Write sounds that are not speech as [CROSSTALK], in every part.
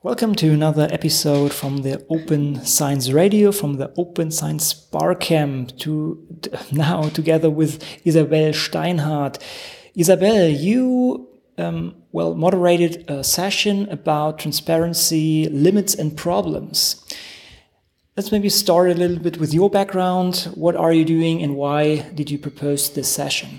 Welcome to another episode from the Open Science Radio, from the Open Science Barcamp, to [LAUGHS] now together with Isabel Steinhardt. Isabel, you um, well moderated a session about transparency, limits, and problems. Let's maybe start a little bit with your background. What are you doing, and why did you propose this session?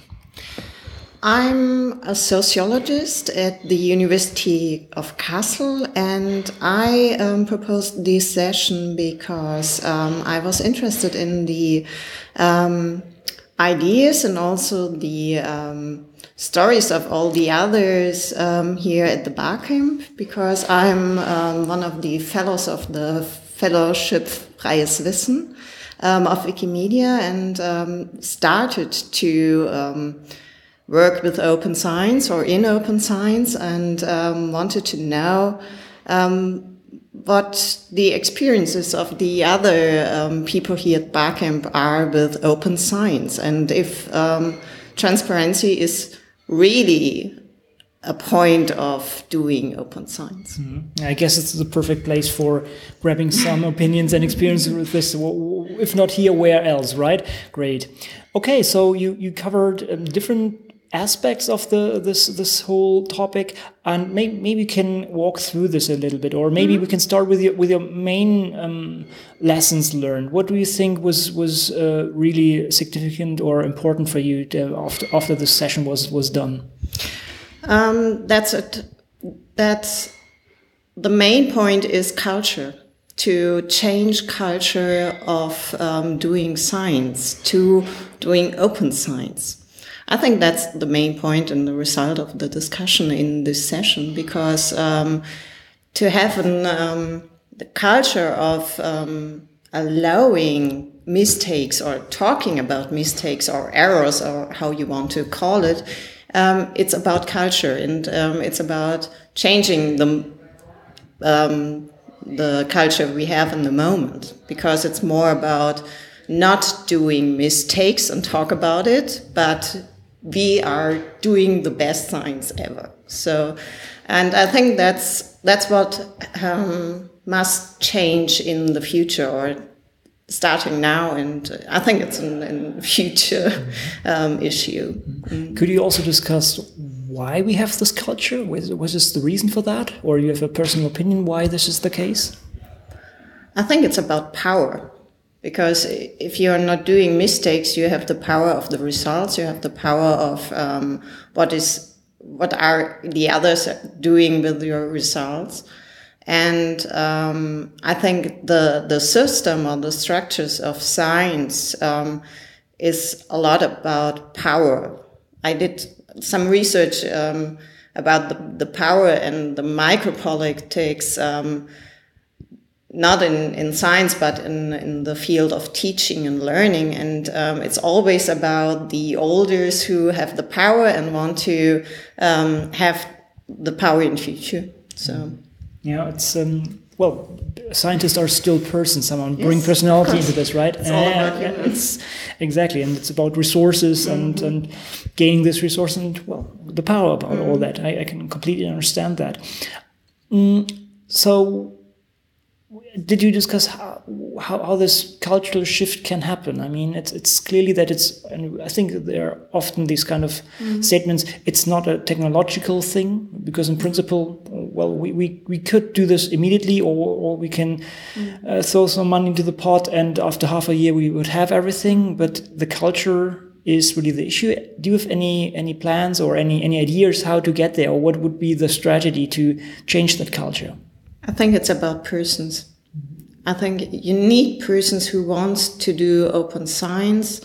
I'm a sociologist at the University of Kassel, and I um, proposed this session because um, I was interested in the um, ideas and also the um, stories of all the others um, here at the Barcamp, because I'm um, one of the fellows of the Fellowship Freies Wissen of Wikimedia and started to work with open science or in open science and um, wanted to know um, what the experiences of the other um, people here at Barcamp are with open science and if um, transparency is really a point of doing open science. Mm -hmm. I guess it's the perfect place for grabbing some [LAUGHS] opinions and experiences with this. If not here, where else, right? Great. Okay, so you you covered um, different aspects of the this this whole topic and maybe maybe you can walk through this a little bit or maybe mm -hmm. we can start with your with your main um, lessons learned. What do you think was was uh, really significant or important for you to, after after this session was was done? Um, that's it that's the main point is culture. To change culture of um, doing science to doing open science I think that's the main point and the result of the discussion in this session because um, to have an, um, the culture of um, allowing mistakes or talking about mistakes or errors or how you want to call it, um, it's about culture and um, it's about changing the um, the culture we have in the moment because it's more about not doing mistakes and talk about it, but we are doing the best science ever. So, and I think that's that's what um, must change in the future or starting now and i think it's a future um, issue. Mm. could you also discuss why we have this culture? Was, was this the reason for that? Or you have a personal opinion why this is the case? I think it's about power because if you are not doing mistakes, you have the power of the results. You have the power of um, what is what are the others doing with your results. And um, I think the the system or the structures of science um, is a lot about power. I did some research um, about the, the power and the micropolitics um, not in, in science, but in, in the field of teaching and learning. And um, it's always about the elders who have the power and want to um, have the power in future. So, yeah, it's um, well, scientists are still persons. Someone yes, bring personality into this, right? It's all about yeah, it's exactly, and it's about resources mm -hmm. and and gaining this resource and well, the power about mm -hmm. all that. I, I, can completely understand that. Mm, so did you discuss how, how, how, this cultural shift can happen? I mean, it's it's clearly that it's, and I think there are often these kind of mm. statements. It's not a technological thing because, in principle, well, we, we, we could do this immediately, or, or we can mm. uh, throw some money into the pot, and after half a year we would have everything. But the culture is really the issue. Do you have any any plans or any any ideas how to get there, or what would be the strategy to change that culture? I think it's about persons. I think you need persons who want to do open science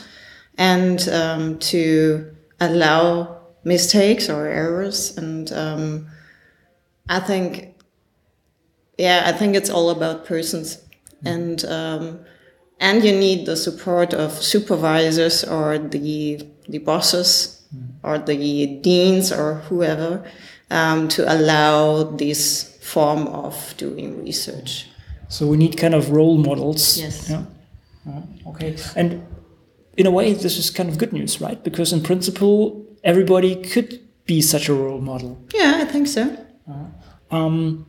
and um, to allow mistakes or errors. And um, I think, yeah, I think it's all about persons. And um, and you need the support of supervisors or the the bosses or the deans or whoever um, to allow this form of doing research. So we need kind of role models. Yes. Yeah. Uh, okay. And in a way, this is kind of good news, right? Because in principle, everybody could be such a role model. Yeah, I think so. Uh, um,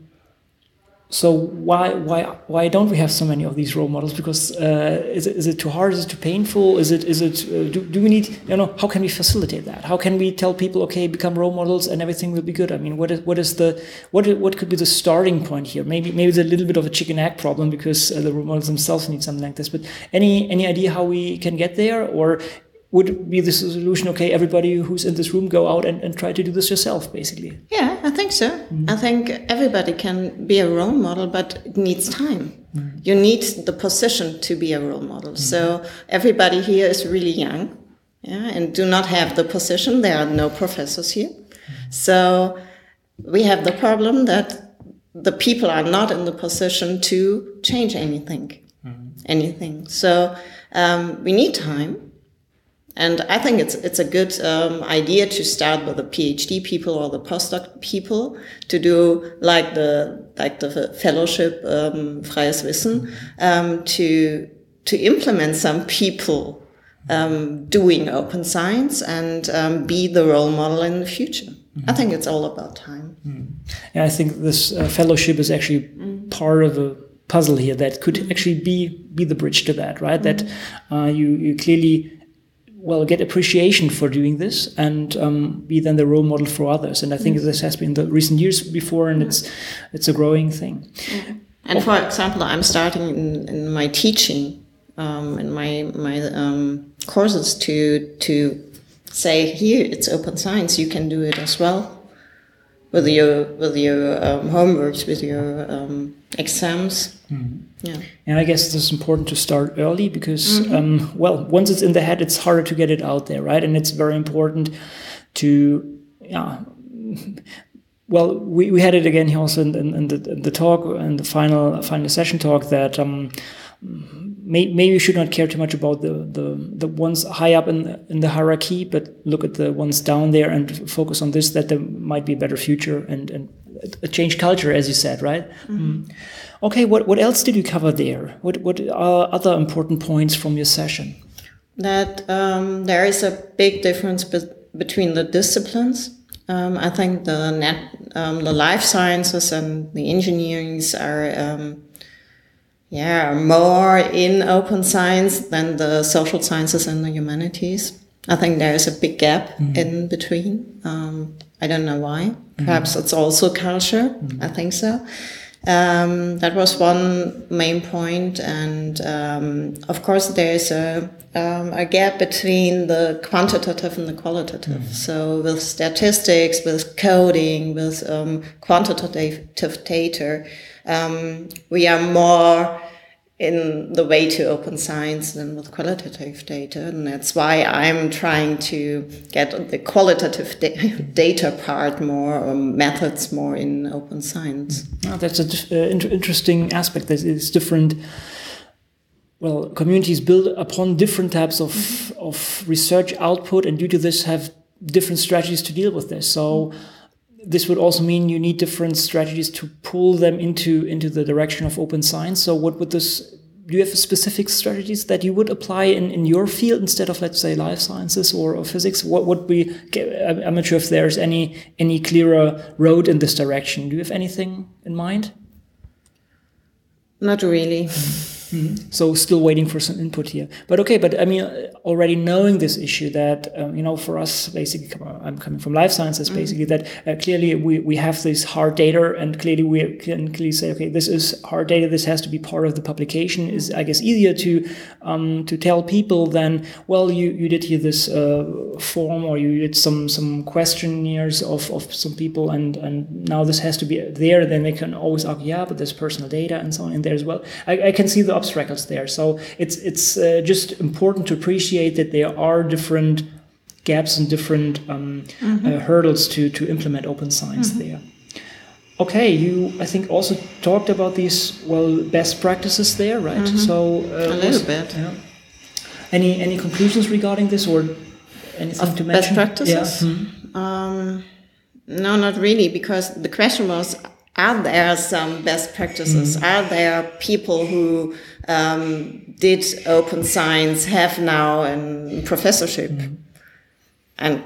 so why why why don't we have so many of these role models? Because uh, is it is it too hard? Is it too painful? Is it is it uh, do, do we need you know how can we facilitate that? How can we tell people okay become role models and everything will be good? I mean what is what is the what what could be the starting point here? Maybe maybe it's a little bit of a chicken egg problem because uh, the role models themselves need something like this. But any any idea how we can get there or would be the solution okay everybody who's in this room go out and, and try to do this yourself basically. Yeah i think so. Mm. i think everybody can be a role model but it needs time. Mm. you need the position to be a role model. Mm. so everybody here is really young yeah, and do not have the position. There are no professors here. So we have the problem that the people are not in the position to change anything. Anything. So um, we need time and I think it's it's a good um, idea to start with the PhD people or the postdoc people to do like the like the fellowship um, freies Wissen um, to to implement some people um, doing open science and um, be the role model in the future. Mm-hmm. I think it's all about time. Mm. Yeah, I think this uh, fellowship is actually mm. part of a puzzle here that could actually be be the bridge to that, right? Mm. That uh, you you clearly well get appreciation for doing this and um, be then the role model for others and i think mm. this has been the recent years before and it's it's a growing thing mm. and for example i'm starting in, in my teaching um, in my my um, courses to to say here it's open science you can do it as well with your with your um, homeworks with your um, exams mm. Yeah. And I guess it's important to start early because, mm-hmm. um, well, once it's in the head, it's harder to get it out there, right? And it's very important to, yeah. Well, we, we had it again here also in, in, in the, in the talk and the final final session talk that um, may, maybe you should not care too much about the, the, the ones high up in the, in the hierarchy, but look at the ones down there and focus on this. That there might be a better future and, and a change culture, as you said, right? Mm. Okay, what, what else did you cover there? What, what are other important points from your session? That um, there is a big difference be between the disciplines. Um, I think the net, um, the life sciences and the engineerings are, um, yeah, more in open science than the social sciences and the humanities. I think there is a big gap mm -hmm. in between. Um, I don't know why. Perhaps mm -hmm. it's also culture. Mm -hmm. I think so. Um, that was one main point. and um, of course there's a um, a gap between the quantitative and the qualitative. Mm -hmm. So with statistics, with coding, with um, quantitative data, um, we are more in the way to open science than with qualitative data. And that's why I'm trying to get the qualitative da [LAUGHS] data part more, or methods more in open science. Oh, that's an uh, inter interesting aspect. That is different. Well, communities build upon different types of, mm -hmm. of research output, and due to this, have different strategies to deal with this. So. Mm -hmm this would also mean you need different strategies to pull them into into the direction of open science. So what would this do you have specific strategies that you would apply in, in your field instead of let's say life sciences or, or physics? What would be i'm not sure if there's any any clearer road in this direction. Do you have anything in mind? Not really [LAUGHS] Mm-hmm. So still waiting for some input here. But okay, but I mean, already knowing this issue that, um, you know, for us, basically, I'm coming from life sciences, mm-hmm. basically, that uh, clearly we, we have this hard data and clearly we can clearly say, okay, this is hard data, this has to be part of the publication is, I guess, easier to um, to tell people than, well, you, you did here this uh, form or you did some some questionnaires of, of some people and, and now this has to be there, then they can always argue, yeah, but there's personal data and so on in there as well. I, I can see the obstacles there. So it's it's uh, just important to appreciate that there are different gaps and different um, mm-hmm. uh, hurdles to to implement open science mm-hmm. there. Okay, you I think also talked about these well best practices there, right? Mm-hmm. So uh, a little was, bit. Yeah. Any any conclusions regarding this or anything of to mention? Best practices. Yeah. Mm-hmm. Um, no, not really, because the question was are there some best practices? Mm. Are there people who um, did open science, have now a professorship, mm. and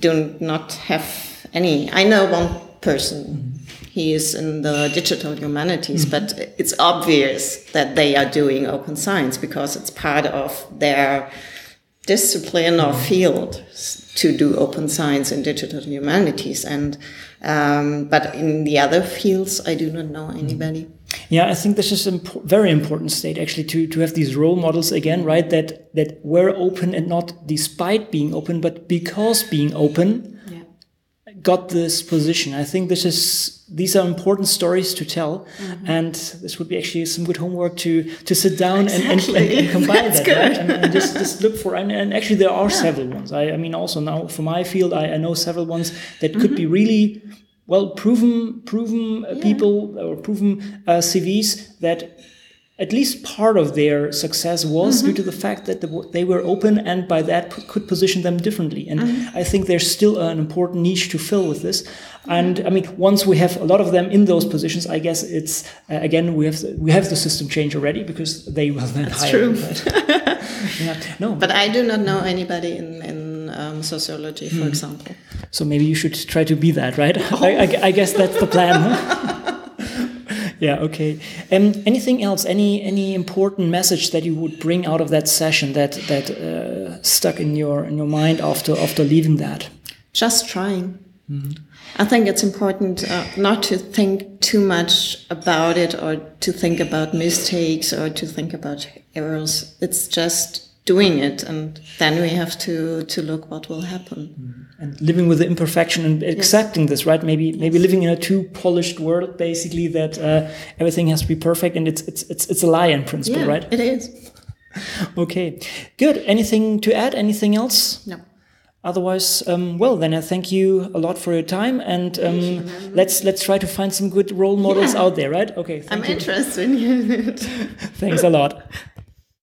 do not have any? I know one person. Mm. he is in the digital humanities, Mm-hmm. but it's obvious that they are doing open science because it's part of their discipline or field to do open science and digital humanities. And um, but in the other fields, I do not know anybody. Yeah, I think this is a impo- very important state actually to, to have these role models again, right? That that were open and not despite being open, but because being open Yeah. Got this position. I think this is these are important stories to tell, Mm-hmm. and this would be actually some good homework to to sit down and, and, and, and combine [LAUGHS] that right? and, and just, just look for and, and actually there are several ones. I, I mean also now for my field I, I know several ones that could Mm-hmm. be really well proven proven uh, people or proven uh, CVs that at least part of their success was Mm-hmm. due to the fact that they were open and by that p- could position them differently. And Mm-hmm. I think there's still an important niche to fill with this. And I mean, once we have a lot of them in those positions, I guess it's uh, again we have the, we have the system change already because they will then hire. true. right? [LAUGHS] yeah. No, But I do not know anybody in in um, sociology, Hmm. for example. so maybe you should try to be that, right? I, I, I guess that's the plan. Huh? [LAUGHS] yeah. Okay. Um, anything else? Any any important message that you would bring out of that session that that uh, stuck in your in your mind after after leaving that? just trying. I think it's important uh, not to think too much about it or to think about mistakes or to think about errors. It's just doing it, and then we have to to look what will happen. and living with the imperfection and accepting this, right? Maybe maybe living in a too polished world, basically that uh, everything has to be perfect, and it's it's it's it's a lie in principle, Yeah, right? it is. [LAUGHS] Okay, good. Anything to add? Anything else? No. Otherwise, um, well, then I thank you a lot for your time, and um, let's let's try to find some good role models Yeah. out there, right? Okay, I'm you. interested in it. [LAUGHS] Thanks a lot. [LAUGHS]